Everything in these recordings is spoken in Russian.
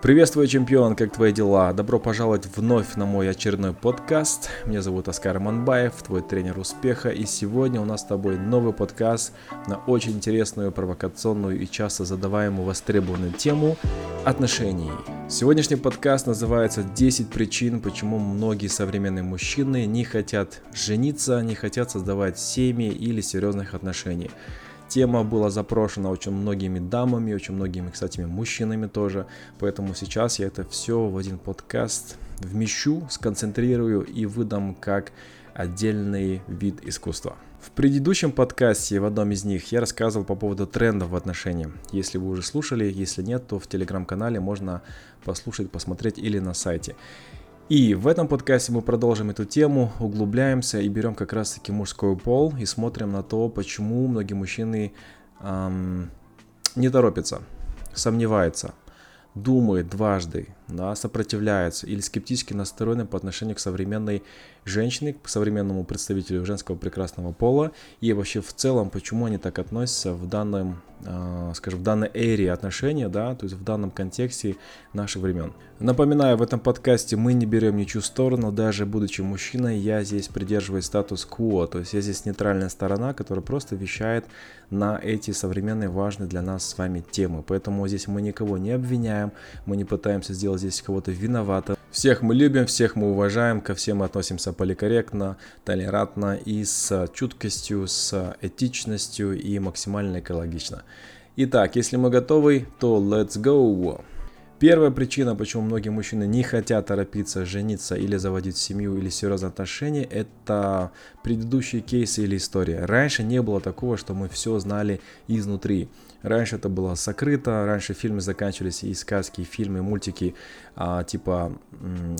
Приветствую, чемпион, как твои дела? Добро пожаловать вновь на мой очередной подкаст. Меня зовут Оскар Манбаев, твой тренер успеха, и сегодня у нас с тобой новый подкаст на очень интересную, провокационную и часто задаваемую востребованную тему отношений. Сегодняшний подкаст называется «10 причин, почему многие современные мужчины не хотят жениться, не хотят создавать семьи или серьезных отношений». Тема была запрошена очень многими дамами, очень многими, кстати, мужчинами тоже. Поэтому сейчас я это все в один подкаст вмещу, сконцентрирую и выдам как отдельный вид искусства. В предыдущем подкасте, в одном из них, я рассказывал по поводу трендов в отношениях. Если вы уже слушали, если нет, то в телеграм-канале можно послушать, посмотреть или на сайте. И в этом подкасте мы продолжим эту тему, углубляемся и берем как раз-таки мужской пол и смотрим на то, почему многие мужчины эм, не торопятся, сомневаются, думают дважды, да, сопротивляются или скептически настроены по отношению к современной женщине, к современному представителю женского прекрасного пола и вообще в целом, почему они так относятся в данном, э, скажем, в данной эре отношения, да, то есть в данном контексте наших времен. Напоминаю, в этом подкасте мы не берем ничью сторону, даже будучи мужчиной, я здесь придерживаюсь статус-кво, то есть я здесь нейтральная сторона, которая просто вещает на эти современные важные для нас с вами темы. Поэтому здесь мы никого не обвиняем, мы не пытаемся сделать здесь кого-то виноватым. Всех мы любим, всех мы уважаем, ко всем мы относимся поликорректно, толерантно и с чуткостью, с этичностью и максимально экологично. Итак, если мы готовы, то let's go! Первая причина, почему многие мужчины не хотят торопиться жениться или заводить семью или серьезные отношения, это предыдущие кейсы или истории. Раньше не было такого, что мы все знали изнутри. Раньше это было сокрыто, раньше фильмы заканчивались и сказки, и фильмы, и мультики, а, типа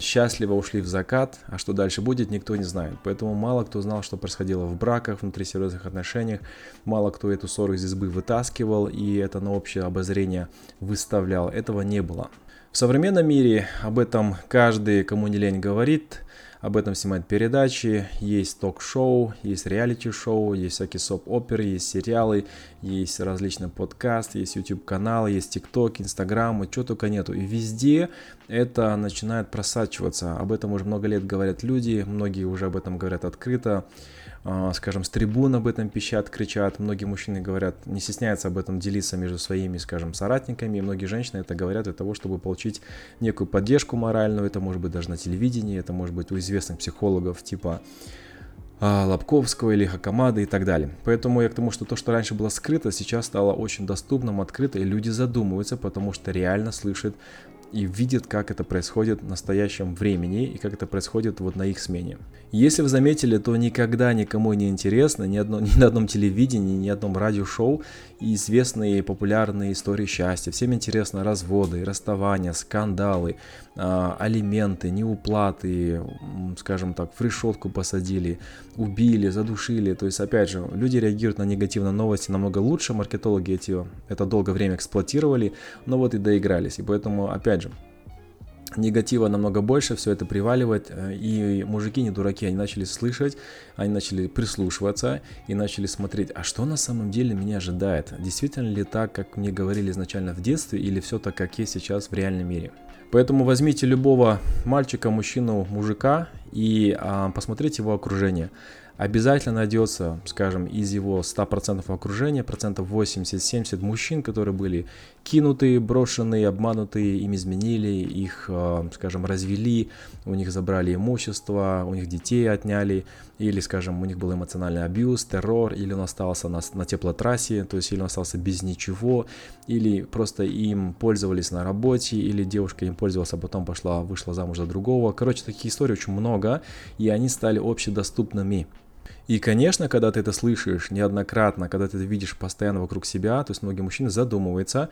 «Счастливо ушли в закат», а что дальше будет, никто не знает. Поэтому мало кто знал, что происходило в браках, внутри серьезных отношениях, мало кто эту ссору из избы вытаскивал и это на общее обозрение выставлял. Этого не было. В современном мире об этом каждый, кому не лень, говорит – об этом снимают передачи, есть ток-шоу, есть реалити-шоу, есть всякие соп-оперы, есть сериалы, есть различные подкасты, есть YouTube-каналы, есть TikTok, Instagram, и чего только нету. И везде это начинает просачиваться. Об этом уже много лет говорят люди, многие уже об этом говорят открыто. А, скажем, с трибун об этом пищат, кричат. Многие мужчины говорят, не стесняются об этом делиться между своими, скажем, соратниками. И многие женщины это говорят для того, чтобы получить некую поддержку моральную. Это может быть даже на телевидении, это может быть у известных психологов типа а, Лобковского или Хакамада и так далее. Поэтому я к тому, что то, что раньше было скрыто, сейчас стало очень доступным, открыто, и люди задумываются, потому что реально слышат и видят, как это происходит в настоящем времени и как это происходит вот на их смене. Если вы заметили, то никогда никому не интересно, ни, одно, ни на одном телевидении, ни на одном радиошоу известные популярные истории счастья. Всем интересно разводы, расставания, скандалы, э, алименты, неуплаты, скажем так, в решетку посадили, убили, задушили. То есть, опять же, люди реагируют на негативные новости намного лучше, маркетологи эти это долгое время эксплуатировали, но вот и доигрались. И поэтому, опять же, негатива намного больше, все это приваливает, э, и мужики не дураки, они начали слышать, они начали прислушиваться и начали смотреть, а что на самом деле меня ожидает, действительно ли так, как мне говорили изначально в детстве, или все так, как есть сейчас в реальном мире. Поэтому возьмите любого мальчика, мужчину, мужика и а, посмотрите его окружение обязательно найдется, скажем, из его 100% окружения, процентов 80-70 мужчин, которые были кинутые, брошенные, обманутые, им изменили, их, э, скажем, развели, у них забрали имущество, у них детей отняли, или, скажем, у них был эмоциональный абьюз, террор, или он остался на, на теплотрассе, то есть или он остался без ничего, или просто им пользовались на работе, или девушка им пользовалась, а потом пошла, вышла замуж за другого. Короче, таких историй очень много, и они стали общедоступными. И, конечно, когда ты это слышишь неоднократно, когда ты это видишь постоянно вокруг себя, то есть многие мужчины задумываются,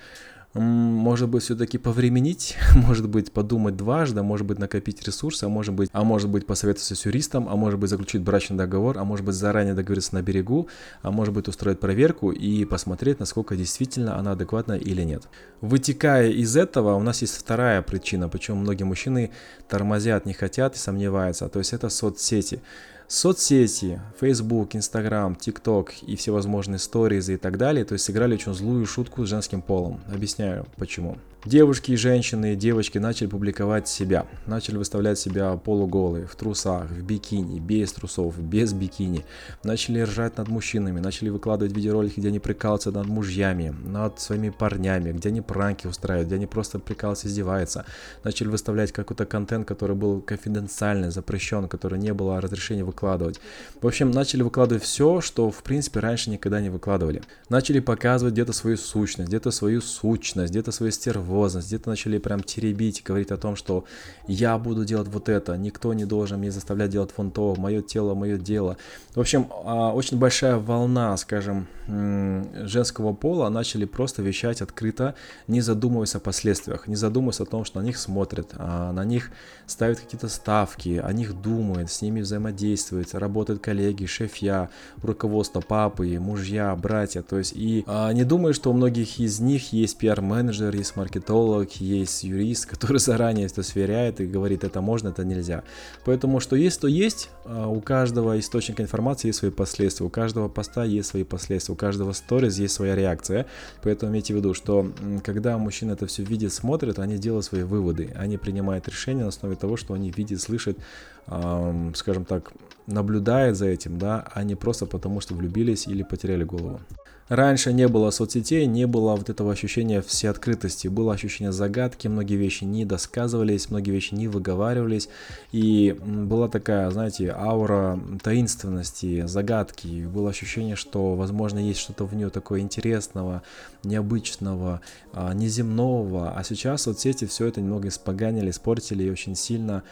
может быть, все-таки повременить, может быть, подумать дважды, может быть, накопить ресурсы, а может быть, а может быть, посоветоваться с юристом, а может быть, заключить брачный договор, а может быть, заранее договориться на берегу, а может быть, устроить проверку и посмотреть, насколько действительно она адекватна или нет. Вытекая из этого, у нас есть вторая причина, почему многие мужчины тормозят, не хотят и сомневаются, то есть это соцсети. Соцсети, Facebook, Instagram, TikTok и всевозможные сториз и так далее, то есть сыграли очень злую шутку с женским полом. Объясняю почему. Девушки и женщины, девочки начали публиковать себя, начали выставлять себя полуголые, в трусах, в бикини, без трусов, без бикини, начали ржать над мужчинами, начали выкладывать видеоролики, где они прикалываются над мужьями, над своими парнями, где они пранки устраивают, где они просто прикалываются, издеваются, начали выставлять какой-то контент, который был конфиденциальный, запрещен, который не было разрешения выкладывать. В общем, начали выкладывать все, что в принципе раньше никогда не выкладывали. Начали показывать где-то свою сущность, где-то свою сущность, где-то свою стервозность, где-то начали прям теребить, говорить о том, что я буду делать вот это, никто не должен меня заставлять делать вон то, мое тело, мое дело. В общем, а, очень большая волна, скажем, женского пола начали просто вещать открыто, не задумываясь о последствиях, не задумываясь о том, что на них смотрят, а на них ставят какие-то ставки, о них думают, с ними взаимодействуют, работают коллеги, шефья, руководство, папы, мужья, братья. То есть и а, не думаю, что у многих из них есть пиар-менеджер, есть маркетолог, есть юрист, который заранее это сверяет и говорит, это можно, это нельзя. Поэтому что есть, то есть. А, у каждого источника информации есть свои последствия, у каждого поста есть свои последствия, у каждого сторис есть своя реакция. Поэтому имейте в виду, что когда мужчина это все видит, смотрит, они делают свои выводы, они принимают решения на основе того, что они видят, слышат, скажем так, наблюдает за этим, да, а не просто потому, что влюбились или потеряли голову. Раньше не было соцсетей, не было вот этого ощущения всеоткрытости, было ощущение загадки, многие вещи не досказывались, многие вещи не выговаривались, и была такая, знаете, аура таинственности, загадки, было ощущение, что, возможно, есть что-то в нее такое интересного, необычного, а, неземного, а сейчас соцсети все это немного испоганили, испортили и очень сильно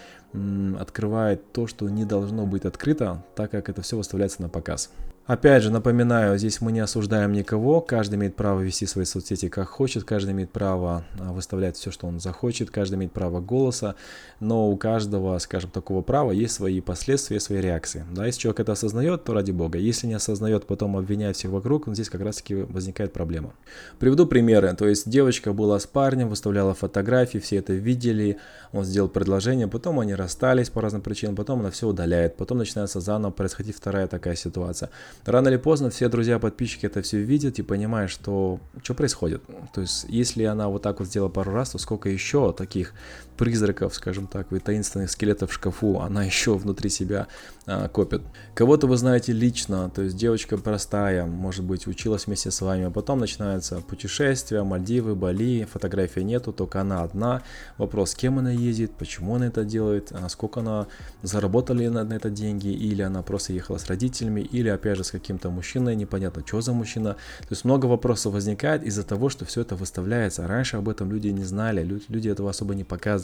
открывает то, что не должно быть открыто, так как это все выставляется на показ. Опять же, напоминаю, здесь мы не осуждаем никого, каждый имеет право вести свои соцсети как хочет, каждый имеет право а, выставлять все, что он захочет, каждый имеет право голоса, но у каждого, скажем, такого права есть свои последствия, свои реакции. Да, если человек это осознает, то ради бога. Если не осознает, потом обвиняет всех вокруг, здесь как раз-таки возникает проблема. Приведу примеры. То есть девочка была с парнем, выставляла фотографии, все это видели, он сделал предложение, потом они расстались по разным причинам, потом она все удаляет, потом начинается заново происходить вторая такая ситуация. Рано или поздно все друзья, подписчики это все видят и понимают, что что происходит. То есть, если она вот так вот сделала пару раз, то сколько еще таких призраков, скажем так, и таинственных скелетов в шкафу она еще внутри себя а, копит. Кого-то вы знаете лично, то есть девочка простая, может быть, училась вместе с вами, а потом начинается путешествие, Мальдивы, Бали, фотографии нету, только она одна. Вопрос, с кем она ездит, почему она это делает, а сколько она заработали на, на это деньги, или она просто ехала с родителями, или опять же с каким-то мужчиной, непонятно, что за мужчина. То есть много вопросов возникает из-за того, что все это выставляется. Раньше об этом люди не знали, люди этого особо не показывали.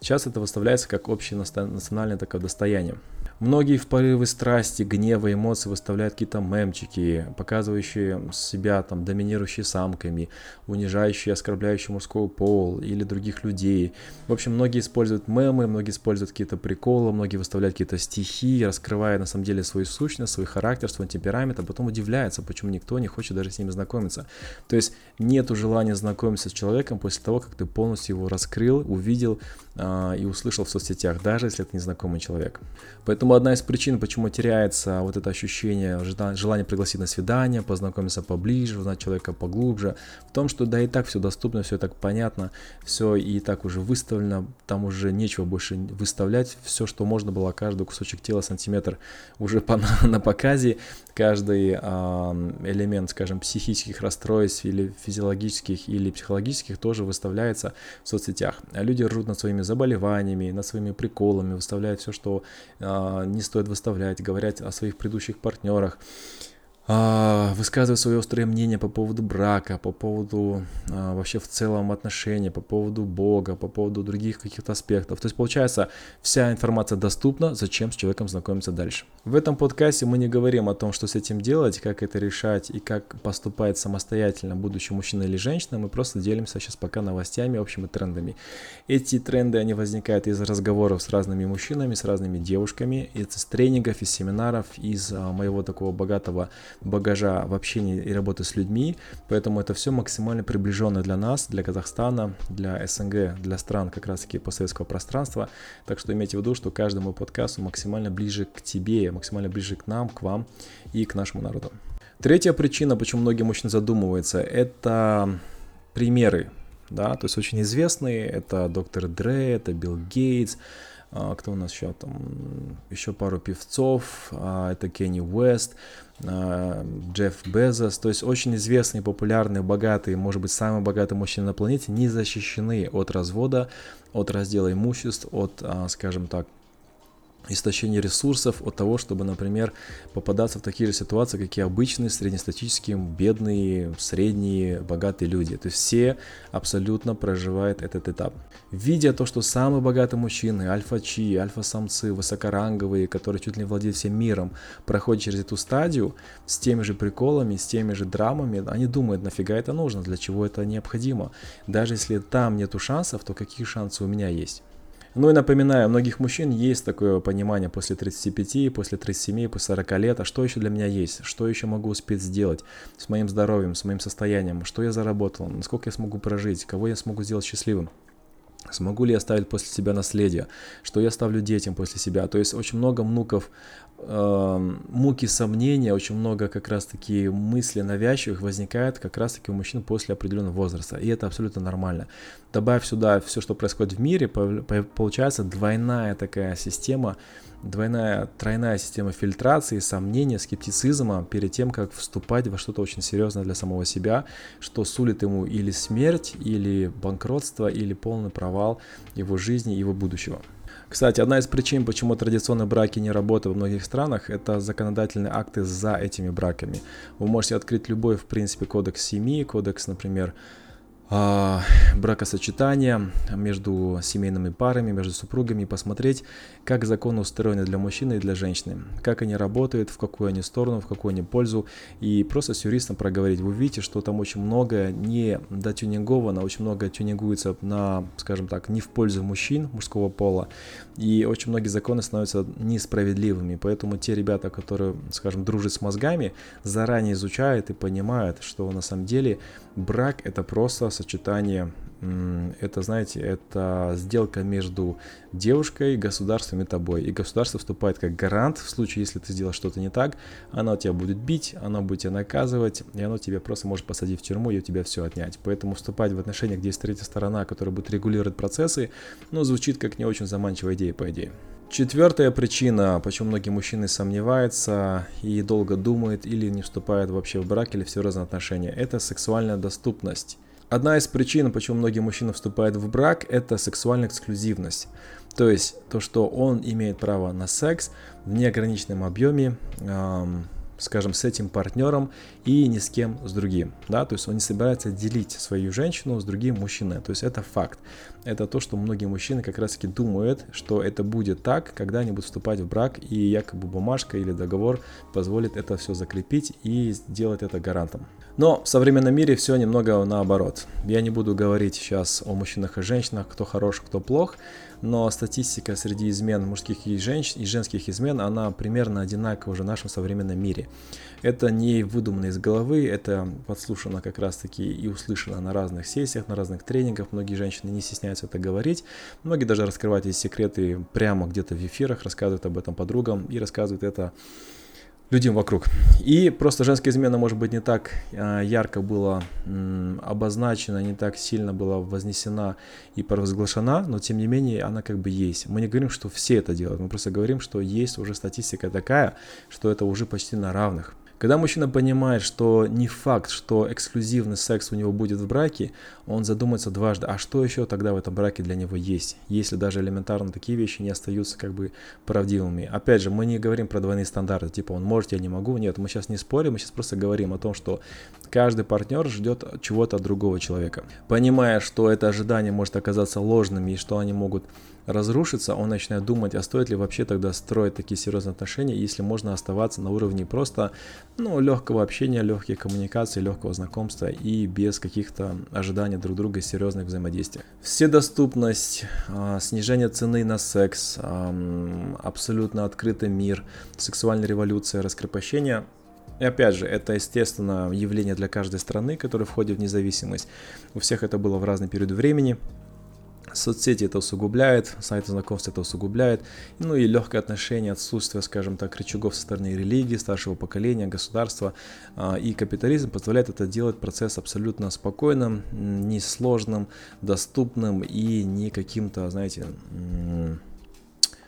Сейчас это выставляется как общее национальное такое достояние. Многие в порывы страсти, гнева, эмоций выставляют какие-то мемчики, показывающие себя там доминирующие самками, унижающие, оскорбляющие мужской пол или других людей. В общем, многие используют мемы, многие используют какие-то приколы, многие выставляют какие-то стихи, раскрывая на самом деле свою сущность, свой характер, свой темперамент, а потом удивляются, почему никто не хочет даже с ними знакомиться. То есть нету желания знакомиться с человеком после того, как ты полностью его раскрыл, увидел э, и услышал в соцсетях, даже если это незнакомый человек. Поэтому Поэтому одна из причин, почему теряется вот это ощущение, желание пригласить на свидание, познакомиться поближе, узнать человека поглубже, в том, что да и так все доступно, все так понятно, все и так уже выставлено, там уже нечего больше выставлять, все, что можно было, каждый кусочек тела, сантиметр уже по, на показе, каждый э, элемент, скажем, психических расстройств или физиологических или психологических тоже выставляется в соцсетях. Люди ржут над своими заболеваниями, над своими приколами, выставляют все, что э, не стоит выставлять, говорят о своих предыдущих партнерах, а, высказывать свое острое мнение по поводу брака, по поводу а, вообще в целом отношений, по поводу Бога, по поводу других каких-то аспектов. То есть получается, вся информация доступна, зачем с человеком знакомиться дальше. В этом подкасте мы не говорим о том, что с этим делать, как это решать и как поступать самостоятельно будущий мужчина или женщина, мы просто делимся сейчас пока новостями, общими трендами. Эти тренды, они возникают из разговоров с разными мужчинами, с разными девушками, из тренингов, из семинаров, из а, моего такого богатого багажа в общении и работы с людьми, поэтому это все максимально приближенно для нас, для Казахстана, для СНГ, для стран как раз таки постсоветского пространства, так что имейте в виду, что каждый мой максимально ближе к тебе, максимально ближе к нам, к вам и к нашему народу. Третья причина, почему многие мужчины задумываются, это примеры да, то есть очень известные, это доктор Дре, это Билл Гейтс, а, кто у нас еще там, еще пару певцов, а, это Кенни Уэст, Джефф Безос, то есть очень известные, популярные, богатые, может быть, самые богатые мужчины на планете не защищены от развода, от раздела имуществ, от, скажем так, истощение ресурсов от того, чтобы, например, попадаться в такие же ситуации, какие обычные среднестатические, бедные, средние, богатые люди. То есть все абсолютно проживают этот этап. Видя то, что самые богатые мужчины, альфа-чи, альфа-самцы, высокоранговые, которые чуть ли не владеют всем миром, проходят через эту стадию с теми же приколами, с теми же драмами, они думают, нафига это нужно, для чего это необходимо. Даже если там нету шансов, то какие шансы у меня есть? Ну и напоминаю, у многих мужчин есть такое понимание после 35, после 37, после 40 лет, а что еще для меня есть, что еще могу успеть сделать с моим здоровьем, с моим состоянием, что я заработал, насколько я смогу прожить, кого я смогу сделать счастливым. Смогу ли я оставить после себя наследие? Что я оставлю детям после себя? То есть очень много внуков, муки сомнения, очень много как раз-таки мыслей навязчивых возникает как раз-таки у мужчин после определенного возраста. И это абсолютно нормально. Добавь сюда все, что происходит в мире, получается двойная такая система двойная, тройная система фильтрации, сомнения, скептицизма перед тем, как вступать во что-то очень серьезное для самого себя, что сулит ему или смерть, или банкротство, или полный провал его жизни, его будущего. Кстати, одна из причин, почему традиционные браки не работают в многих странах, это законодательные акты за этими браками. Вы можете открыть любой, в принципе, кодекс семьи, кодекс, например, бракосочетания между семейными парами, между супругами, посмотреть, как законы устроены для мужчины и для женщины, как они работают, в какую они сторону, в какую они пользу, и просто с юристом проговорить. Вы видите, что там очень много не дотюнинговано, очень много тюнингуется на, скажем так, не в пользу мужчин мужского пола, и очень многие законы становятся несправедливыми, поэтому те ребята, которые, скажем, дружат с мозгами, заранее изучают и понимают, что на самом деле брак это просто сочетание, это, знаете, это сделка между девушкой, государством и тобой. И государство вступает как гарант в случае, если ты сделал что-то не так, оно тебя будет бить, оно будет тебя наказывать, и оно тебя просто может посадить в тюрьму и у тебя все отнять. Поэтому вступать в отношения, где есть третья сторона, которая будет регулировать процессы, ну, звучит как не очень заманчивая идея, по идее. Четвертая причина, почему многие мужчины сомневаются и долго думают или не вступают вообще в брак или в серьезные отношения, это сексуальная доступность. Одна из причин, почему многие мужчины вступают в брак, это сексуальная эксклюзивность. То есть то, что он имеет право на секс в неограниченном объеме, эм, скажем, с этим партнером и ни с кем с другим, да, то есть он не собирается делить свою женщину с другим мужчиной, то есть это факт, это то, что многие мужчины как раз таки думают, что это будет так, когда они будут вступать в брак и якобы бумажка или договор позволит это все закрепить и сделать это гарантом. Но в современном мире все немного наоборот. Я не буду говорить сейчас о мужчинах и женщинах, кто хорош, кто плох, но статистика среди измен мужских и, женщ... и женских измен, она примерно одинакова уже в нашем современном мире. Это не выдумано из головы, это подслушано как раз-таки и услышано на разных сессиях, на разных тренингах. Многие женщины не стесняются это говорить. Многие даже раскрывают эти секреты прямо где-то в эфирах, рассказывают об этом подругам и рассказывают это людям вокруг. И просто женская измена, может быть, не так а, ярко была обозначена, не так сильно была вознесена и провозглашена, но тем не менее она как бы есть. Мы не говорим, что все это делают, мы просто говорим, что есть уже статистика такая, что это уже почти на равных. Когда мужчина понимает, что не факт, что эксклюзивный секс у него будет в браке, он задумается дважды, а что еще тогда в этом браке для него есть, если даже элементарно такие вещи не остаются как бы правдивыми. Опять же, мы не говорим про двойные стандарты, типа он может, я не могу, нет, мы сейчас не спорим, мы сейчас просто говорим о том, что каждый партнер ждет чего-то от другого человека. Понимая, что это ожидание может оказаться ложным и что они могут разрушиться, он начинает думать, а стоит ли вообще тогда строить такие серьезные отношения, если можно оставаться на уровне просто ну, легкого общения, легкой коммуникации, легкого знакомства и без каких-то ожиданий друг друга и серьезных взаимодействий. Вседоступность, а, снижение цены на секс, абсолютно открытый мир, сексуальная революция, раскрепощение и опять же, это, естественно, явление для каждой страны, которая входит в независимость. У всех это было в разный период времени Соцсети это усугубляет, сайты знакомств это усугубляет, ну и легкое отношение, отсутствие, скажем так, рычагов со стороны религии, старшего поколения, государства а, и капитализм позволяет это делать процесс абсолютно спокойным, несложным, доступным и не каким-то, знаете,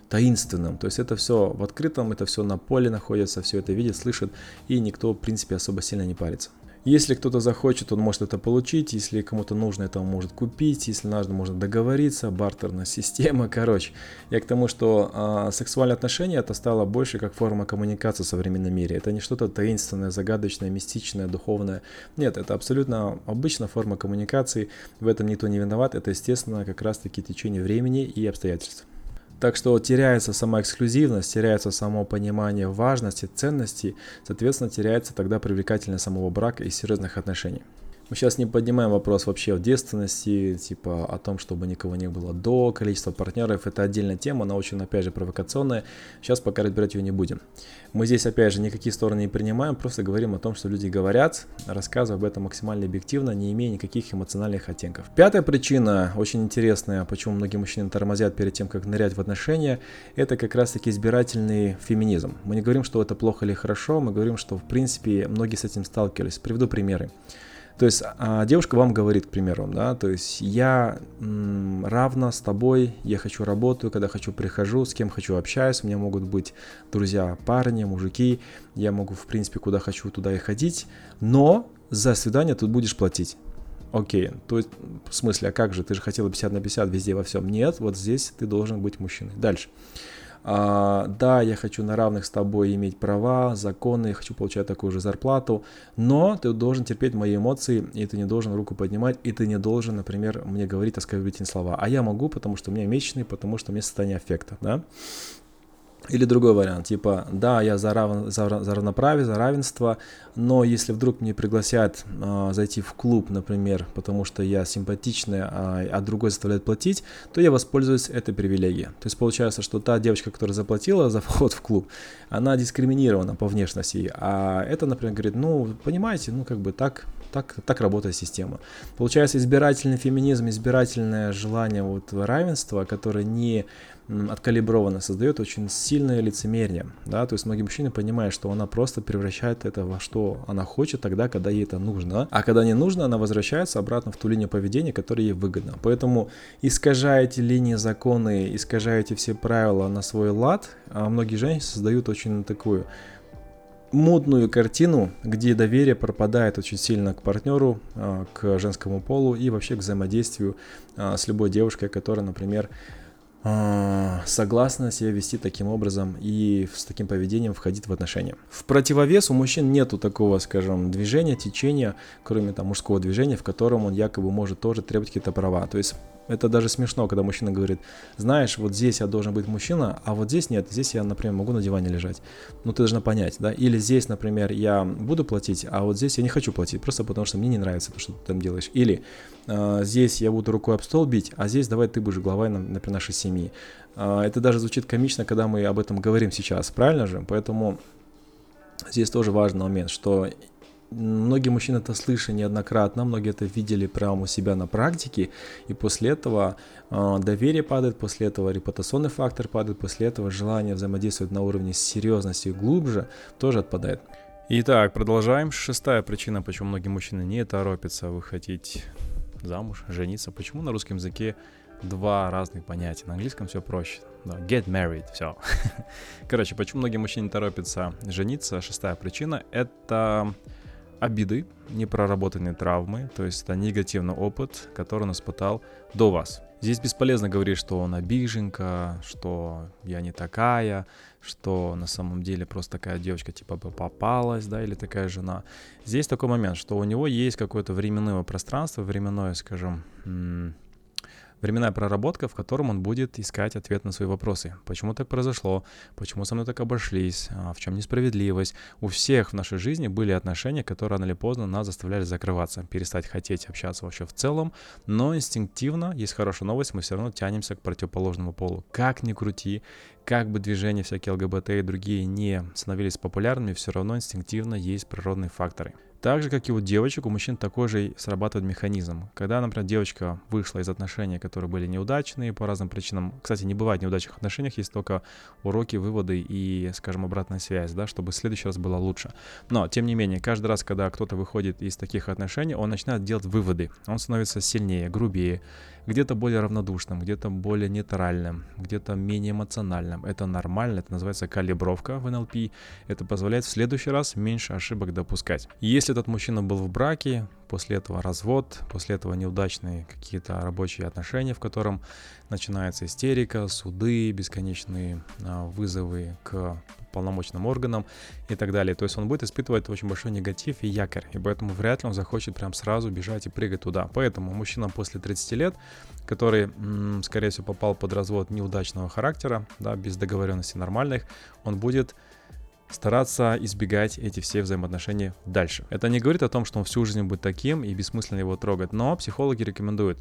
таинственным. То есть это все в открытом, это все на поле находится, все это видит, слышит, и никто, в принципе, особо сильно не парится. Если кто-то захочет, он может это получить. Если кому-то нужно, это он может купить. Если нужно, можно договориться. Бартерная система. Короче, я к тому, что э, сексуальные отношения это стало больше как форма коммуникации в современном мире. Это не что-то таинственное, загадочное, мистичное, духовное. Нет, это абсолютно обычная форма коммуникации. В этом никто не виноват. Это, естественно, как раз-таки течение времени и обстоятельств. Так что теряется сама эксклюзивность, теряется само понимание важности, ценности, соответственно, теряется тогда привлекательность самого брака и серьезных отношений. Мы сейчас не поднимаем вопрос вообще о девственности, типа о том, чтобы никого не было до, количество партнеров. Это отдельная тема, она очень, опять же, провокационная. Сейчас пока разбирать ее не будем. Мы здесь, опять же, никакие стороны не принимаем, просто говорим о том, что люди говорят, рассказывая об этом максимально объективно, не имея никаких эмоциональных оттенков. Пятая причина, очень интересная, почему многие мужчины тормозят перед тем, как нырять в отношения, это как раз-таки избирательный феминизм. Мы не говорим, что это плохо или хорошо, мы говорим, что, в принципе, многие с этим сталкивались. Приведу примеры. То есть а, девушка вам говорит, к примеру, да, то есть я равна с тобой, я хочу работаю, когда хочу прихожу, с кем хочу общаюсь, у меня могут быть друзья, парни, мужики, я могу, в принципе, куда хочу, туда и ходить, но за свидание тут будешь платить. Окей, то есть, в смысле, а как же, ты же хотела 50 на 50 везде во всем. Нет, вот здесь ты должен быть мужчиной. Дальше да, я хочу на равных с тобой иметь права, законы, я хочу получать такую же зарплату, но ты должен терпеть мои эмоции, и ты не должен руку поднимать, и ты не должен, например, мне говорить оскорбительные слова. А я могу, потому что у меня месячные, потому что у меня состояние аффекта, да. Или другой вариант, типа, да, я за, равен, за, за равноправие, за равенство, но если вдруг мне пригласят э, зайти в клуб, например, потому что я симпатичная, а, а другой заставляет платить, то я воспользуюсь этой привилегией. То есть получается, что та девочка, которая заплатила за вход в клуб, она дискриминирована по внешности, а это, например, говорит, ну, понимаете, ну, как бы так, так, так работает система. Получается, избирательный феминизм, избирательное желание вот равенства, которое не откалибровано, создает очень сильное лицемерие, да, то есть многие мужчины понимают, что она просто превращает это во что она хочет тогда, когда ей это нужно, а когда не нужно, она возвращается обратно в ту линию поведения, которая ей выгодна. Поэтому искажаете линии законы, искажаете все правила на свой лад, а многие женщины создают очень такую мутную картину, где доверие пропадает очень сильно к партнеру, а, к женскому полу и вообще к взаимодействию а, с любой девушкой, которая, например, а, согласна себя вести таким образом и с таким поведением входить в отношения. В противовес у мужчин нету такого, скажем, движения, течения, кроме там мужского движения, в котором он якобы может тоже требовать какие-то права. То есть это даже смешно, когда мужчина говорит, знаешь, вот здесь я должен быть мужчина, а вот здесь нет, здесь я, например, могу на диване лежать. Ну, ты должна понять, да? Или здесь, например, я буду платить, а вот здесь я не хочу платить, просто потому что мне не нравится то, что ты там делаешь. Или э, здесь я буду рукой об стол бить, а здесь давай ты будешь главой, например, нашей семьи. Э, это даже звучит комично, когда мы об этом говорим сейчас, правильно же? Поэтому здесь тоже важный момент, что Многие мужчины это слышали неоднократно, многие это видели прямо у себя на практике, и после этого э, доверие падает, после этого репутационный фактор падает, после этого желание взаимодействовать на уровне серьезности глубже тоже отпадает. Итак, продолжаем. Шестая причина, почему многие мужчины не торопятся выходить замуж, жениться. Почему на русском языке два разных понятия. На английском все проще. Да, get married, все. Короче, почему многие мужчины не торопятся жениться? Шестая причина — это обиды, непроработанные травмы, то есть это негативный опыт, который он испытал до вас. Здесь бесполезно говорить, что он обиженка, что я не такая, что на самом деле просто такая девочка типа бы попалась, да, или такая жена. Здесь такой момент, что у него есть какое-то временное пространство, временное, скажем, временная проработка, в котором он будет искать ответ на свои вопросы. Почему так произошло? Почему со мной так обошлись? А, в чем несправедливость? У всех в нашей жизни были отношения, которые рано или поздно нас заставляли закрываться, перестать хотеть общаться вообще в целом, но инстинктивно, есть хорошая новость, мы все равно тянемся к противоположному полу. Как ни крути, как бы движения всякие ЛГБТ и другие не становились популярными, все равно инстинктивно есть природные факторы. Так же, как и у девочек, у мужчин такой же срабатывает механизм. Когда, например, девочка вышла из отношений, которые были неудачные по разным причинам. Кстати, не бывает неудачных отношениях, есть только уроки, выводы и, скажем, обратная связь, да, чтобы в следующий раз было лучше. Но, тем не менее, каждый раз, когда кто-то выходит из таких отношений, он начинает делать выводы. Он становится сильнее, грубее, где-то более равнодушным, где-то более нейтральным, где-то менее эмоциональным. Это нормально, это называется калибровка в НЛП. Это позволяет в следующий раз меньше ошибок допускать. Если этот мужчина был в браке, после этого развод, после этого неудачные какие-то рабочие отношения, в котором начинается истерика, суды, бесконечные а, вызовы к полномочным органам и так далее. То есть он будет испытывать очень большой негатив и якорь, и поэтому вряд ли он захочет прям сразу бежать и прыгать туда. Поэтому мужчина после 30 лет, который, скорее всего, попал под развод неудачного характера, да, без договоренности нормальных, он будет стараться избегать эти все взаимоотношения дальше. Это не говорит о том, что он всю жизнь будет таким и бессмысленно его трогать, но психологи рекомендуют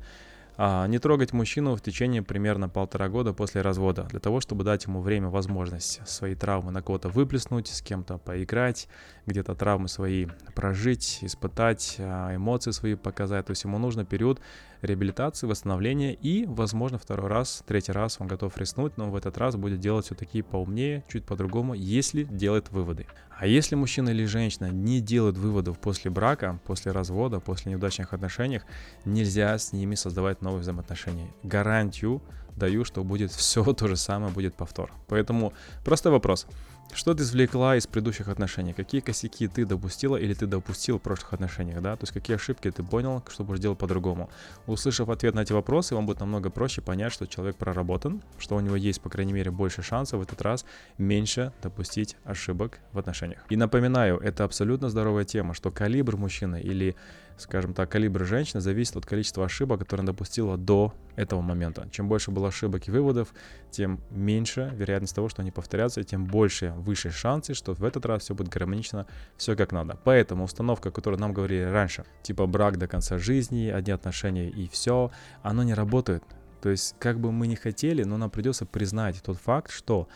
не трогать мужчину в течение примерно полтора года после развода, для того, чтобы дать ему время, возможность свои травмы на кого-то выплеснуть, с кем-то поиграть, где-то травмы свои прожить, испытать, а, эмоции свои показать. То есть ему нужно период реабилитации, восстановления и, возможно, второй раз, третий раз он готов рискнуть, но в этот раз будет делать все-таки поумнее, чуть по-другому, если делает выводы. А если мужчина или женщина не делают выводов после брака, после развода, после неудачных отношений, нельзя с ними создавать новые взаимоотношения. Гарантию даю, что будет все то же самое, будет повтор. Поэтому простой вопрос. Что ты извлекла из предыдущих отношений? Какие косяки ты допустила или ты допустил в прошлых отношениях, да? То есть какие ошибки ты понял, что будешь делать по-другому? Услышав ответ на эти вопросы, вам будет намного проще понять, что человек проработан, что у него есть, по крайней мере, больше шансов в этот раз меньше допустить ошибок в отношениях. И напоминаю, это абсолютно здоровая тема, что калибр мужчины или скажем так, калибр женщины зависит от количества ошибок, которые она допустила до этого момента. Чем больше было ошибок и выводов, тем меньше вероятность того, что они повторятся, и тем больше, выше шансы, что в этот раз все будет гармонично, все как надо. Поэтому установка, которую нам говорили раньше, типа брак до конца жизни, одни отношения и все, оно не работает. То есть, как бы мы ни хотели, но нам придется признать тот факт, что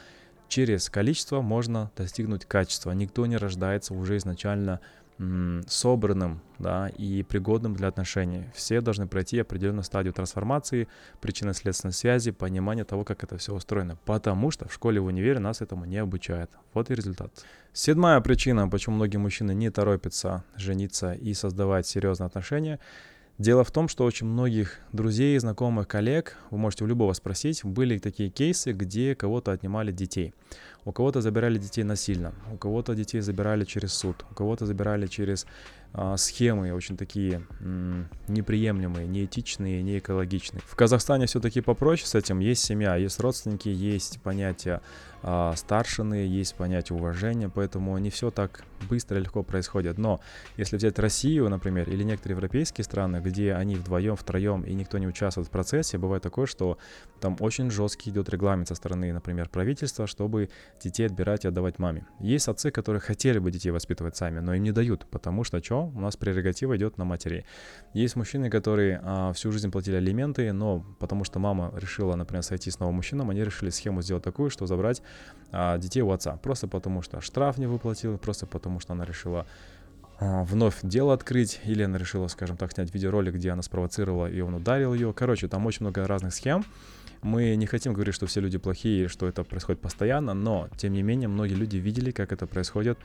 через количество можно достигнуть качества. Никто не рождается уже изначально собранным да, и пригодным для отношений. Все должны пройти определенную стадию трансформации, причинно-следственной связи, понимания того, как это все устроено. Потому что в школе в универе нас этому не обучают. Вот и результат. Седьмая причина, почему многие мужчины не торопятся жениться и создавать серьезные отношения – Дело в том, что очень многих друзей, знакомых, коллег, вы можете у любого спросить, были такие кейсы, где кого-то отнимали детей. У кого-то забирали детей насильно, у кого-то детей забирали через суд, у кого-то забирали через а, схемы очень такие м, неприемлемые, неэтичные, не экологичные. В Казахстане все-таки попроще с этим. Есть семья, есть родственники, есть понятие а, старшины, есть понятие уважения, поэтому не все так быстро и легко происходит. Но если взять Россию, например, или некоторые европейские страны, где они вдвоем, втроем и никто не участвует в процессе, бывает такое, что там очень жесткий идет регламент со стороны, например, правительства, чтобы детей отбирать и отдавать маме. Есть отцы, которые хотели бы детей воспитывать сами, но им не дают, потому что что? У нас прерогатива идет на матери. Есть мужчины, которые а, всю жизнь платили алименты, но потому что мама решила, например, сойти с новым мужчиной, они решили схему сделать такую, что забрать детей у отца. Просто потому что штраф не выплатил, просто потому что она решила а, вновь дело открыть, или она решила, скажем так, снять видеоролик, где она спровоцировала и он ударил ее. Короче, там очень много разных схем. Мы не хотим говорить, что все люди плохие, что это происходит постоянно, но, тем не менее, многие люди видели, как это происходит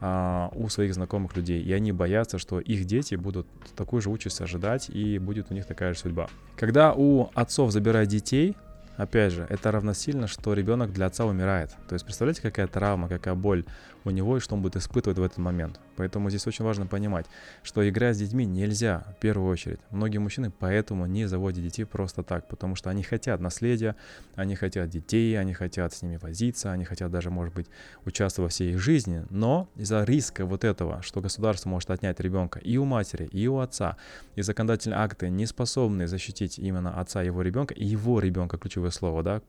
а, у своих знакомых людей, и они боятся, что их дети будут такую же участь ожидать, и будет у них такая же судьба. Когда у отцов забирают детей, Опять же, это равносильно, что ребенок для отца умирает. То есть представляете, какая травма, какая боль у него и что он будет испытывать в этот момент. Поэтому здесь очень важно понимать, что играть с детьми нельзя в первую очередь. Многие мужчины поэтому не заводят детей просто так, потому что они хотят наследия, они хотят детей, они хотят с ними возиться, они хотят даже, может быть, участвовать во всей их жизни, но из-за риска вот этого, что государство может отнять ребенка и у матери, и у отца, и законодательные акты не способны защитить именно отца его ребенка, и его ребенка, ключевое слово, да,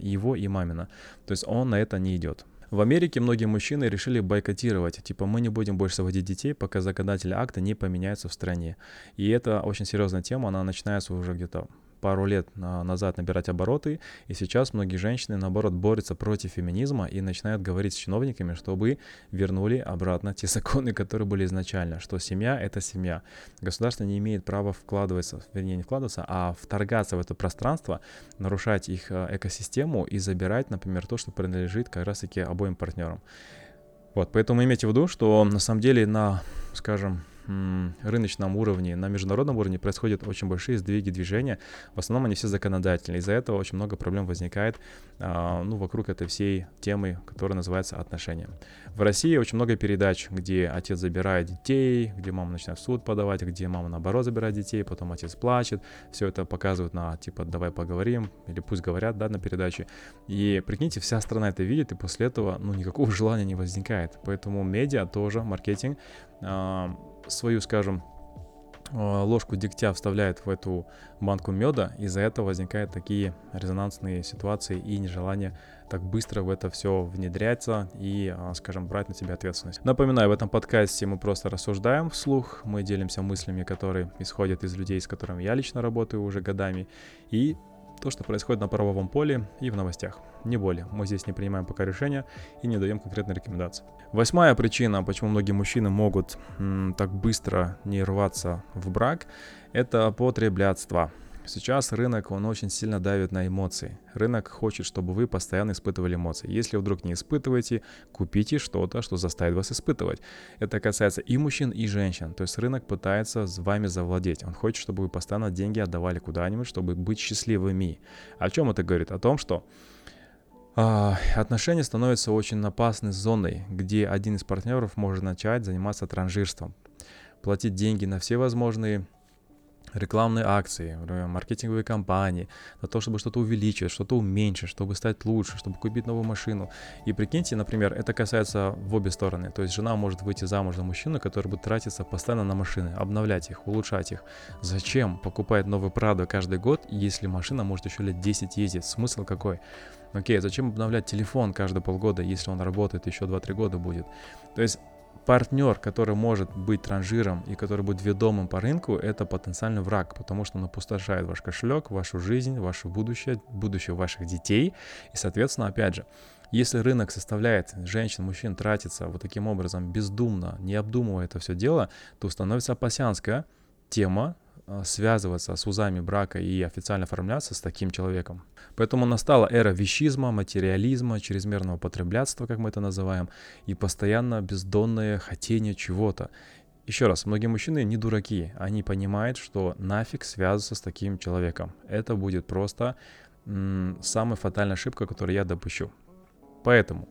его и мамина. То есть он на это не идет. В Америке многие мужчины решили бойкотировать, типа мы не будем больше заводить детей, пока законодательные акты не поменяются в стране. И это очень серьезная тема, она начинается уже где-то пару лет назад набирать обороты, и сейчас многие женщины, наоборот, борются против феминизма и начинают говорить с чиновниками, чтобы вернули обратно те законы, которые были изначально, что семья — это семья. Государство не имеет права вкладываться, вернее, не вкладываться, а вторгаться в это пространство, нарушать их э, экосистему и забирать, например, то, что принадлежит как раз-таки обоим партнерам. Вот, поэтому имейте в виду, что на самом деле на, скажем, рыночном уровне, на международном уровне происходят очень большие сдвиги движения. В основном они все законодательные. Из-за этого очень много проблем возникает а, ну, вокруг этой всей темы, которая называется отношения. В России очень много передач, где отец забирает детей, где мама начинает в суд подавать, где мама наоборот забирает детей, потом отец плачет. Все это показывают на типа «давай поговорим» или «пусть говорят» да, на передаче. И прикиньте, вся страна это видит, и после этого ну, никакого желания не возникает. Поэтому медиа тоже, маркетинг, а, свою, скажем, а, ложку дегтя вставляет в эту банку меда, из-за этого возникают такие резонансные ситуации и нежелание так быстро в это все внедряться и, а, скажем, брать на себя ответственность. Напоминаю, в этом подкасте мы просто рассуждаем вслух, мы делимся мыслями, которые исходят из людей, с которыми я лично работаю уже годами, и то, что происходит на правовом поле и в новостях. Не более. Мы здесь не принимаем пока решения и не даем конкретные рекомендации. Восьмая причина, почему многие мужчины могут м, так быстро не рваться в брак, это потреблятство. Сейчас рынок, он очень сильно давит на эмоции. Рынок хочет, чтобы вы постоянно испытывали эмоции. Если вдруг не испытываете, купите что-то, что заставит вас испытывать. Это касается и мужчин, и женщин. То есть рынок пытается с вами завладеть. Он хочет, чтобы вы постоянно деньги отдавали куда-нибудь, чтобы быть счастливыми. О чем это говорит? О том, что а, отношения становятся очень опасной зоной, где один из партнеров может начать заниматься транжирством, платить деньги на все возможные рекламные акции, маркетинговые кампании, на то, чтобы что-то увеличить, что-то уменьшить, чтобы стать лучше, чтобы купить новую машину. И прикиньте, например, это касается в обе стороны. То есть жена может выйти замуж за мужчину, который будет тратиться постоянно на машины, обновлять их, улучшать их. Зачем покупать новый Прадо каждый год, если машина может еще лет 10 ездить? Смысл какой? Окей, зачем обновлять телефон каждые полгода, если он работает еще 2-3 года будет? То есть партнер, который может быть транжиром и который будет ведомым по рынку, это потенциальный враг, потому что он опустошает ваш кошелек, вашу жизнь, ваше будущее, будущее ваших детей. И, соответственно, опять же, если рынок составляет женщин, мужчин, тратится вот таким образом бездумно, не обдумывая это все дело, то становится опасянская тема связываться с узами брака и официально оформляться с таким человеком. Поэтому настала эра вещизма, материализма, чрезмерного потреблятства, как мы это называем, и постоянно бездонное хотение чего-то. Еще раз, многие мужчины не дураки, они понимают, что нафиг связываться с таким человеком. Это будет просто м- самая фатальная ошибка, которую я допущу. Поэтому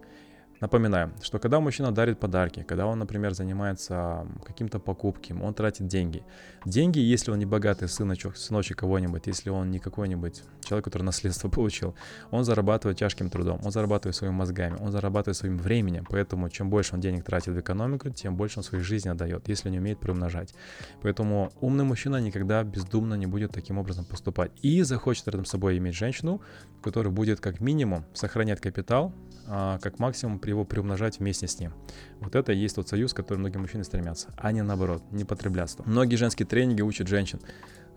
Напоминаю, что когда мужчина дарит подарки, когда он, например, занимается каким-то покупком, он тратит деньги. Деньги, если он не богатый сыночек, сыночек кого-нибудь, если он не какой-нибудь человек, который наследство получил, он зарабатывает тяжким трудом, он зарабатывает своими мозгами, он зарабатывает своим временем, поэтому чем больше он денег тратит в экономику, тем больше он своей жизни отдает, если не умеет приумножать. Поэтому умный мужчина никогда бездумно не будет таким образом поступать и захочет рядом с собой иметь женщину, которая будет как минимум сохранять капитал, а как максимум его приумножать вместе с ним. Вот это и есть тот союз, к которому многие мужчины стремятся, а не наоборот, не потреблятство. Многие женские тренинги учат женщин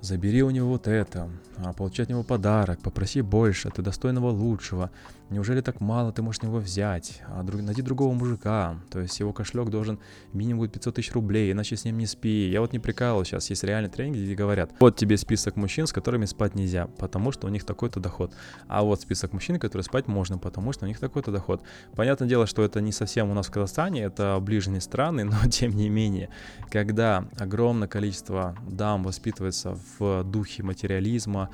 забери у него вот это, а получай от него подарок, попроси больше, ты достойного лучшего. Неужели так мало ты можешь него взять? А друг, найди другого мужика. То есть его кошелек должен минимум 500 тысяч рублей, иначе с ним не спи. Я вот не прикалываю, сейчас есть реальные тренинги, где говорят, вот тебе список мужчин, с которыми спать нельзя, потому что у них такой-то доход. А вот список мужчин, которые спать можно, потому что у них такой-то доход. Понятное дело, что это не совсем у нас в Казахстане, это ближние страны, но тем не менее, когда огромное количество дам воспитывается в духе материализма,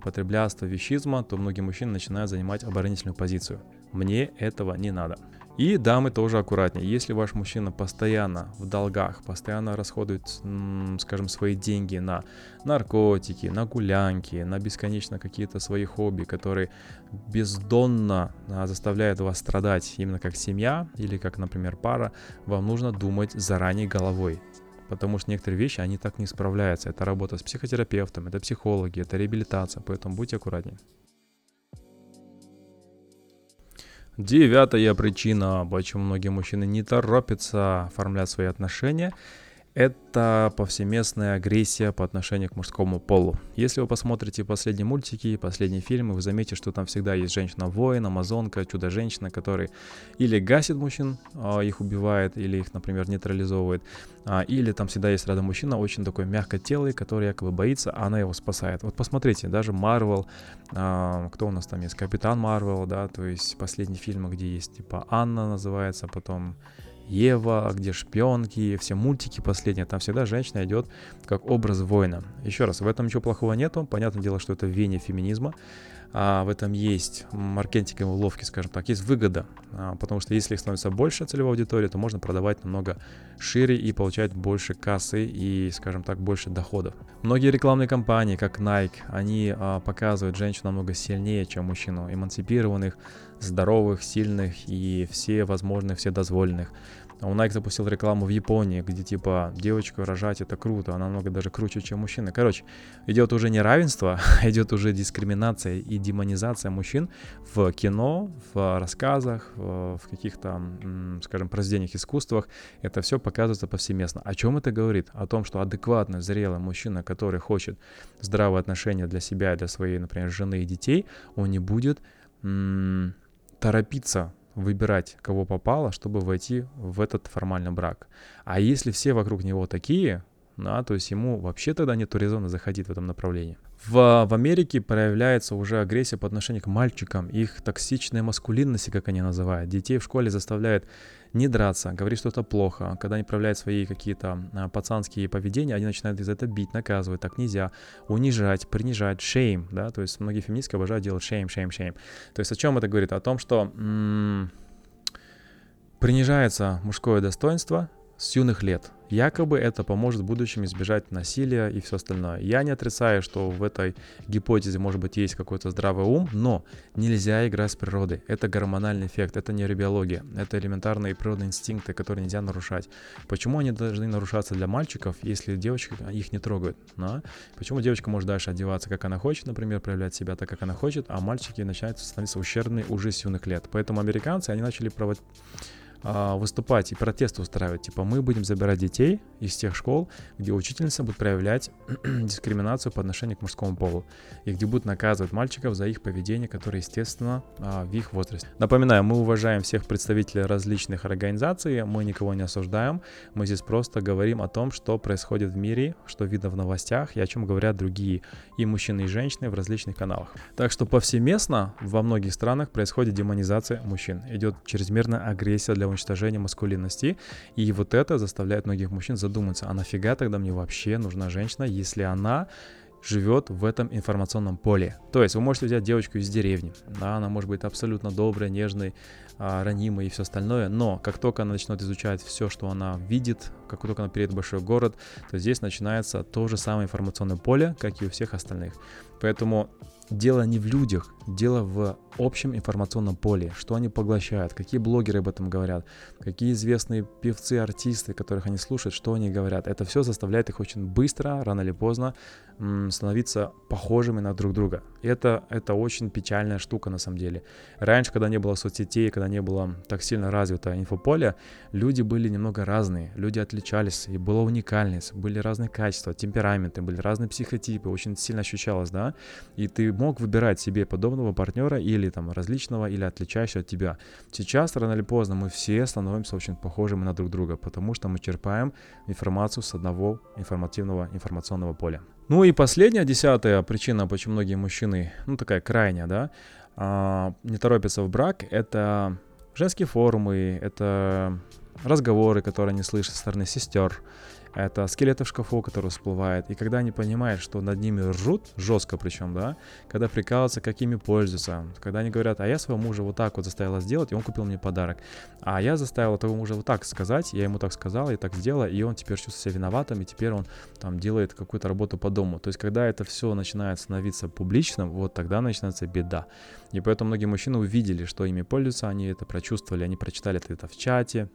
потреблятства, вещизма, то многие мужчины начинают занимать оборонительную позицию. Мне этого не надо. И дамы тоже аккуратнее. Если ваш мужчина постоянно в долгах, постоянно расходует, скажем, свои деньги на наркотики, на гулянки, на бесконечно какие-то свои хобби, которые бездонно а, заставляют вас страдать именно как семья или как, например, пара, вам нужно думать заранее головой потому что некоторые вещи, они так не справляются. Это работа с психотерапевтом, это психологи, это реабилитация, поэтому будьте аккуратнее. Девятая причина, почему многие мужчины не торопятся оформлять свои отношения, это повсеместная агрессия по отношению к мужскому полу. Если вы посмотрите последние мультики, последние фильмы, вы заметите, что там всегда есть женщина-воин, амазонка, чудо-женщина, который или гасит мужчин, а, их убивает, или их, например, нейтрализовывает, а, или там всегда есть рядом мужчина, очень такой мягкотелый, который якобы боится, а она его спасает. Вот посмотрите, даже Марвел, а, кто у нас там есть, Капитан Марвел, да, то есть последние фильмы, где есть типа Анна называется, потом Ева, где шпионки, все мультики последние, там всегда женщина идет как образ воина. Еще раз, в этом ничего плохого нету, понятное дело, что это вене феминизма, а в этом есть маркетинговые уловки, скажем так, есть выгода, а, потому что если их становится больше целевой аудитории, то можно продавать намного шире и получать больше кассы и, скажем так, больше доходов. Многие рекламные компании, как Nike, они а, показывают женщину намного сильнее, чем мужчину, эмансипированных, здоровых, сильных и все возможных, все дозволенных. У Nike запустил рекламу в Японии, где типа девочку рожать это круто, она намного даже круче, чем мужчины. Короче, идет уже не равенство, идет уже дискриминация и демонизация мужчин в кино, в рассказах, в каких-то, скажем, произведениях искусствах. Это все показывается повсеместно. О чем это говорит? О том, что адекватно зрелый мужчина, который хочет здравые отношения для себя, для своей, например, жены и детей, он не будет торопиться выбирать, кого попало, чтобы войти в этот формальный брак. А если все вокруг него такие, да, то есть ему вообще тогда нет резона заходить в этом направлении. В, в Америке проявляется уже агрессия по отношению к мальчикам, их токсичная маскулинность, как они называют. Детей в школе заставляют не драться, говорить, что это плохо. Когда они проявляют свои какие-то а, пацанские поведения, они начинают из за это бить, наказывать, так нельзя, унижать, принижать, shame, да, то есть многие феминистки обожают делать shame, shame, shame. То есть о чем это говорит? О том, что м- принижается мужское достоинство с юных лет, Якобы это поможет в будущем избежать насилия и все остальное. Я не отрицаю, что в этой гипотезе может быть есть какой-то здравый ум, но нельзя играть с природой. Это гормональный эффект, это нейробиология, это элементарные природные инстинкты, которые нельзя нарушать. Почему они должны нарушаться для мальчиков, если девочки их не трогают? Да? Почему девочка может дальше одеваться, как она хочет, например, проявлять себя так, как она хочет, а мальчики начинают становиться ущербными уже с юных лет? Поэтому американцы, они начали проводить выступать и протесты устраивать. Типа мы будем забирать детей из тех школ, где учительница будет проявлять дискриминацию по отношению к мужскому полу. И где будут наказывать мальчиков за их поведение, которое, естественно, а, в их возрасте. Напоминаю, мы уважаем всех представителей различных организаций, мы никого не осуждаем. Мы здесь просто говорим о том, что происходит в мире, что видно в новостях и о чем говорят другие и мужчины, и женщины в различных каналах. Так что повсеместно во многих странах происходит демонизация мужчин. Идет чрезмерная агрессия для уничтожения маскулинности. И вот это заставляет многих мужчин задуматься, а нафига тогда мне вообще нужна женщина, если она живет в этом информационном поле. То есть вы можете взять девочку из деревни, да, она может быть абсолютно добрая, нежной, а, ранимой и все остальное, но как только она начнет изучать все, что она видит, как только она переедет в большой город, то здесь начинается то же самое информационное поле, как и у всех остальных. Поэтому дело не в людях, дело в общем информационном поле, что они поглощают, какие блогеры об этом говорят, какие известные певцы, артисты, которых они слушают, что они говорят. Это все заставляет их очень быстро, рано или поздно, становиться похожими на друг друга. И это, это очень печальная штука на самом деле. Раньше, когда не было соцсетей, когда не было так сильно развито инфополе, люди были немного разные, люди отличались, и была уникальность, были разные качества, темпераменты, были разные психотипы, очень сильно ощущалось, да, и ты мог выбирать себе подобного партнера или там различного, или отличающего от тебя. Сейчас, рано или поздно, мы все становимся очень похожими на друг друга, потому что мы черпаем информацию с одного информативного информационного поля. Ну и последняя, десятая причина, почему многие мужчины, ну такая крайняя, да, а, не торопятся в брак, это женские форумы, это разговоры, которые они слышат со стороны сестер, это скелеты в шкафу, которые всплывают. И когда они понимают, что над ними ржут, жестко причем, да, когда прикалываются, какими пользуются, когда они говорят, а я своего мужа вот так вот заставила сделать, и он купил мне подарок. А я заставила того мужа вот так сказать, я ему так сказала, и так сделала, и он теперь чувствует себя виноватым, и теперь он там делает какую-то работу по дому. То есть, когда это все начинает становиться публичным, вот тогда начинается беда. И поэтому многие мужчины увидели, что ими пользуются, они это прочувствовали, они прочитали это в чате,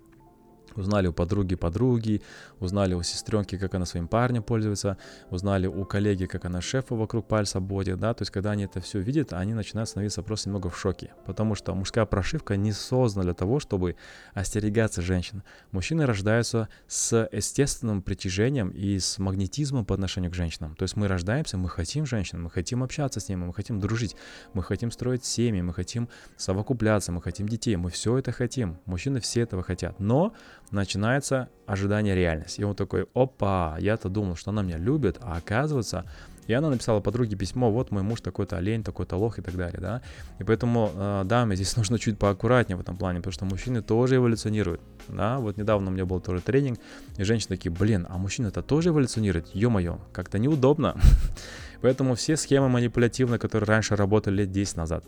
Узнали у подруги подруги, узнали у сестренки, как она своим парнем пользуется, узнали у коллеги, как она шефа вокруг пальца будет, да, то есть когда они это все видят, они начинают становиться просто немного в шоке, потому что мужская прошивка не создана для того, чтобы остерегаться женщин. Мужчины рождаются с естественным притяжением и с магнетизмом по отношению к женщинам, то есть мы рождаемся, мы хотим женщин, мы хотим общаться с ними, мы хотим дружить, мы хотим строить семьи, мы хотим совокупляться, мы хотим детей, мы все это хотим, мужчины все этого хотят, но начинается ожидание реальности. И он такой, опа, я-то думал, что она меня любит, а оказывается, и она написала подруге письмо, вот мой муж такой-то олень, такой-то лох и так далее, да. И поэтому, э, даме, здесь нужно чуть поаккуратнее в этом плане, потому что мужчины тоже эволюционируют, да. Вот недавно у меня был тоже тренинг, и женщины такие, блин, а мужчина-то тоже эволюционирует, ё-моё, как-то неудобно. Поэтому все схемы манипулятивные, которые раньше работали лет 10 назад,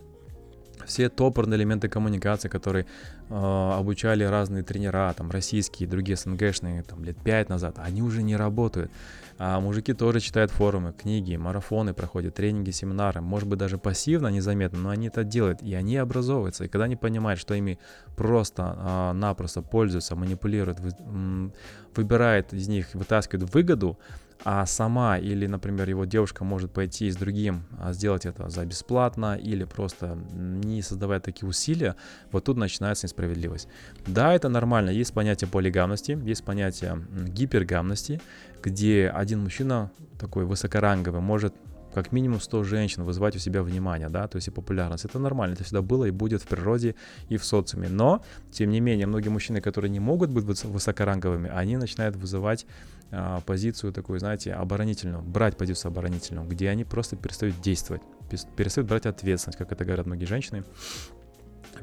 все топорные элементы коммуникации, которые э, обучали разные тренера, там, российские, другие СНГшные, там, лет пять назад, они уже не работают. А мужики тоже читают форумы, книги, марафоны проходят, тренинги, семинары, может быть, даже пассивно, незаметно, но они это делают, и они образовываются. И когда они понимают, что ими просто-напросто пользуются, манипулируют, вы, выбирают из них, вытаскивают выгоду, а сама или, например, его девушка может пойти с другим, а, сделать это за бесплатно или просто не создавая такие усилия, вот тут начинается несправедливость. Да, это нормально, есть понятие полигамности, есть понятие гипергамности, где один мужчина такой высокоранговый может как минимум 100 женщин вызывать у себя внимание, да, то есть и популярность. Это нормально, это всегда было и будет в природе и в социуме. Но, тем не менее, многие мужчины, которые не могут быть высокоранговыми, они начинают вызывать позицию такую, знаете, оборонительную, брать позицию оборонительную, где они просто перестают действовать, перестают брать ответственность, как это говорят многие женщины,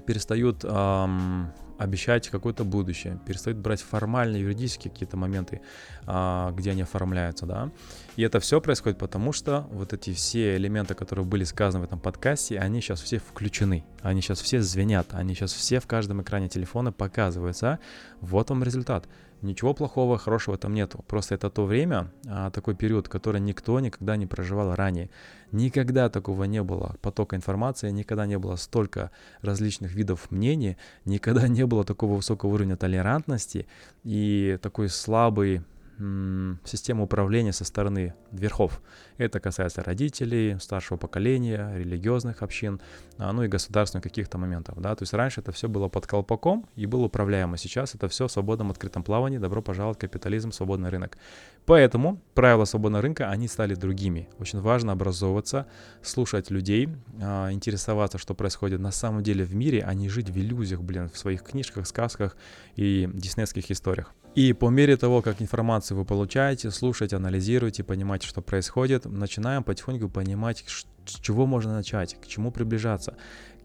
перестают эм, обещать какое-то будущее, перестают брать формальные юридические какие-то моменты, а, где они оформляются, да. И это все происходит потому, что вот эти все элементы, которые были сказаны в этом подкасте, они сейчас все включены, они сейчас все звенят, они сейчас все в каждом экране телефона показываются. Вот вам результат. Ничего плохого, хорошего там нету. Просто это то время, а, такой период, который никто никогда не проживал ранее. Никогда такого не было потока информации, никогда не было столько различных видов мнений, никогда не было такого высокого уровня толерантности и такой слабый систему управления со стороны верхов. Это касается родителей, старшего поколения, религиозных общин, а, ну и государственных каких-то моментов. Да? То есть раньше это все было под колпаком и было управляемо. Сейчас это все в свободном открытом плавании. Добро пожаловать, капитализм, свободный рынок. Поэтому правила свободного рынка, они стали другими. Очень важно образовываться, слушать людей, а, интересоваться, что происходит на самом деле в мире, а не жить в иллюзиях, блин, в своих книжках, сказках и диснейских историях. И по мере того, как информацию вы получаете, слушаете, анализируете, понимаете, что происходит, начинаем потихоньку понимать, с чего можно начать, к чему приближаться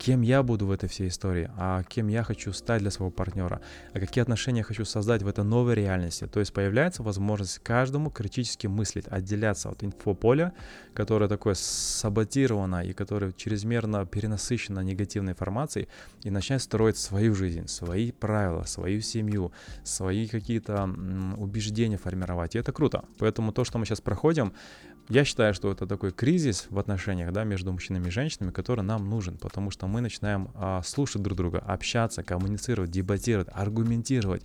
кем я буду в этой всей истории, а кем я хочу стать для своего партнера, а какие отношения я хочу создать в этой новой реальности. То есть появляется возможность каждому критически мыслить, отделяться от инфополя, которое такое саботировано и которое чрезмерно перенасыщено негативной информацией, и начать строить свою жизнь, свои правила, свою семью, свои какие-то убеждения формировать. И это круто. Поэтому то, что мы сейчас проходим, я считаю, что это такой кризис в отношениях да, между мужчинами и женщинами, который нам нужен, потому что мы начинаем а, слушать друг друга, общаться, коммуницировать, дебатировать, аргументировать.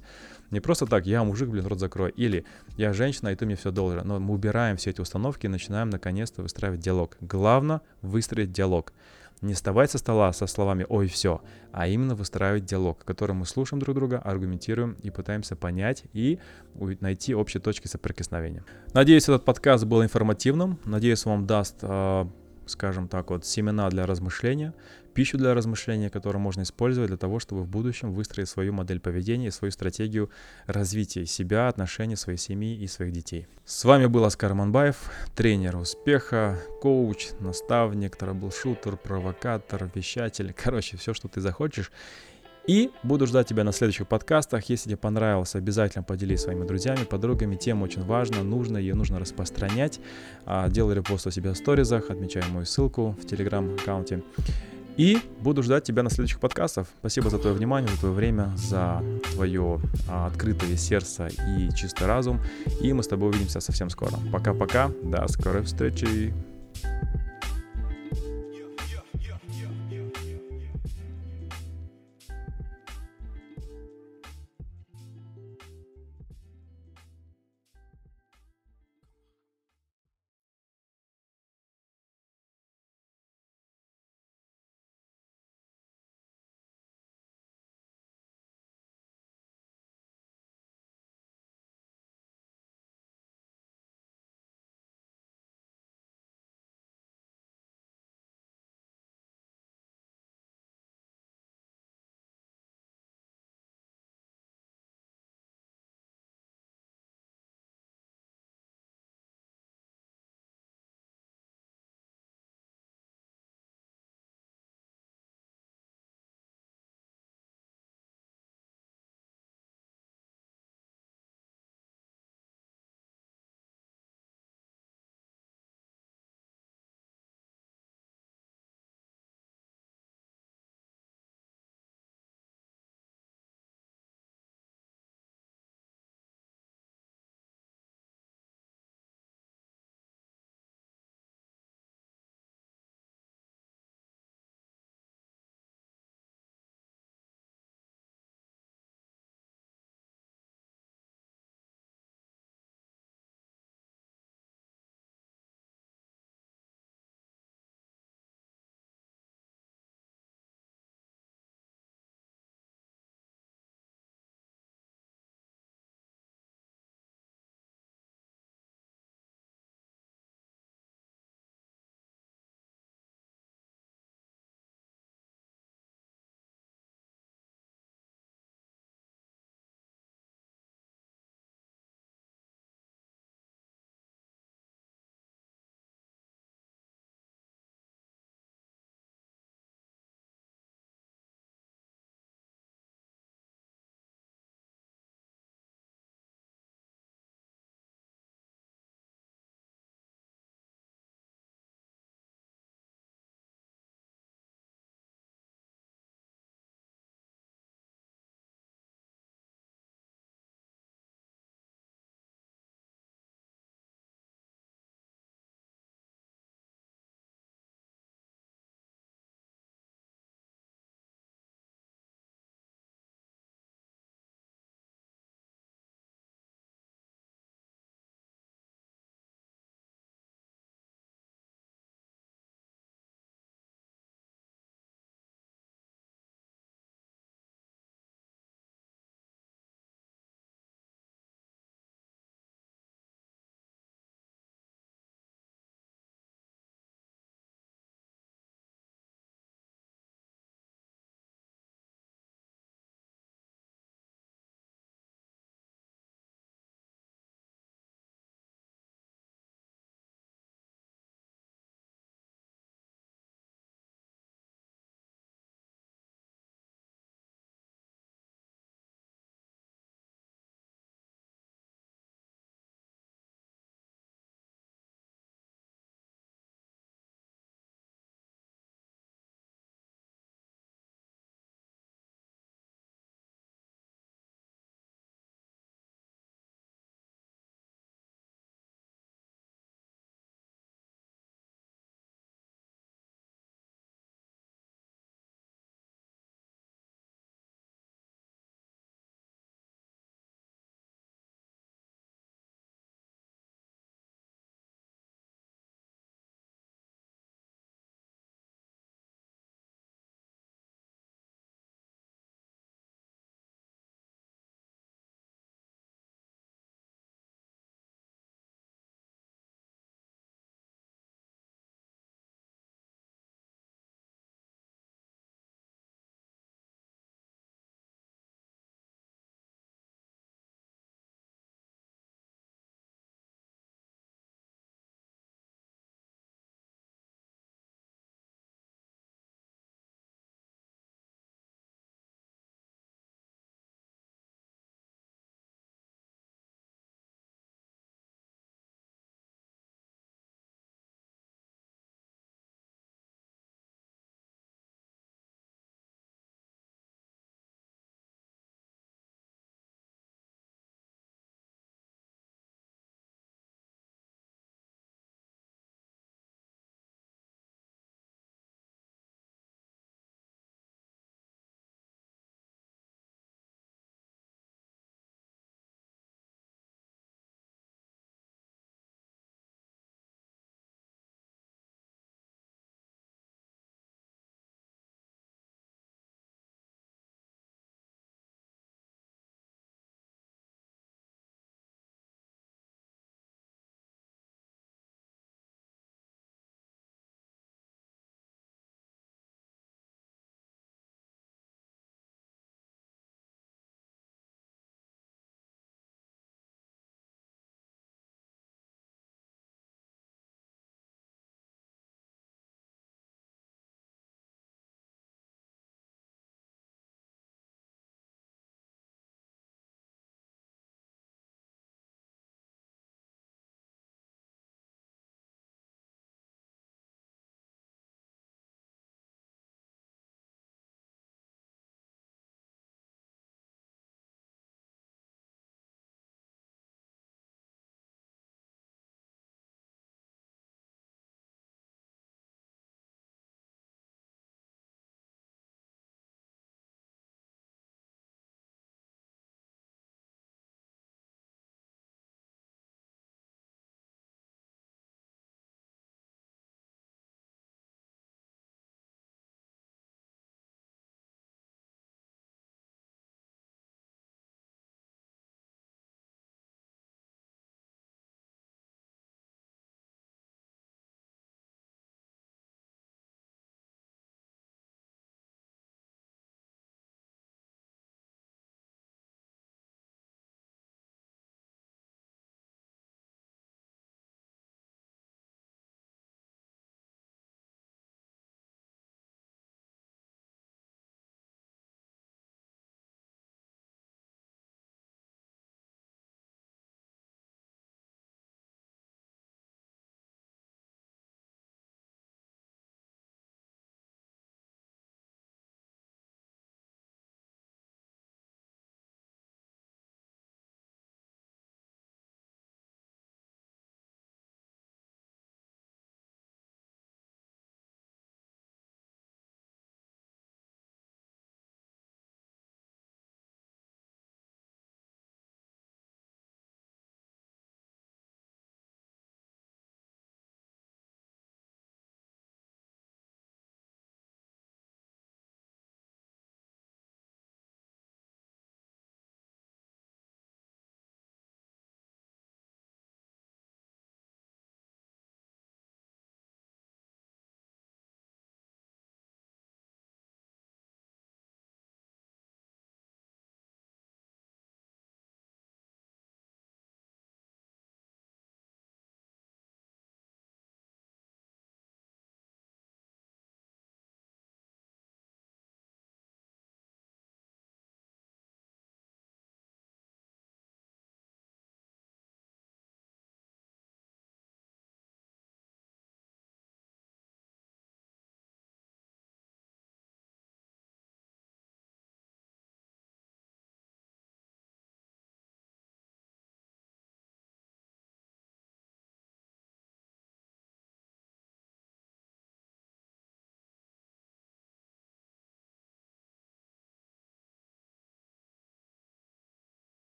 Не просто так, я мужик, блин, рот закрой, или я женщина, и ты мне все должен. Но мы убираем все эти установки и начинаем наконец-то выстраивать диалог. Главное выстроить диалог. Не вставать со стола со словами «ой, все», а именно выстраивать диалог, в котором мы слушаем друг друга, аргументируем и пытаемся понять и найти общие точки соприкосновения. Надеюсь, этот подкаст был информативным. Надеюсь, вам даст а, скажем так, вот семена для размышления, пищу для размышления, которую можно использовать для того, чтобы в будущем выстроить свою модель поведения, свою стратегию развития себя, отношений своей семьи и своих детей. С вами был Оскар Манбаев, тренер успеха, коуч, наставник, трэбл-шутер, провокатор, вещатель, короче, все, что ты захочешь. И буду ждать тебя на следующих подкастах. Если тебе понравилось, обязательно поделись своими друзьями, подругами. Тема очень важна, нужно, ее нужно распространять. А, делай репост у себя в сторизах, отмечай мою ссылку в телеграм-аккаунте. И буду ждать тебя на следующих подкастах. Спасибо за твое внимание, за твое время, за твое а, открытое сердце и чистый разум. И мы с тобой увидимся совсем скоро. Пока-пока, до скорой встречи.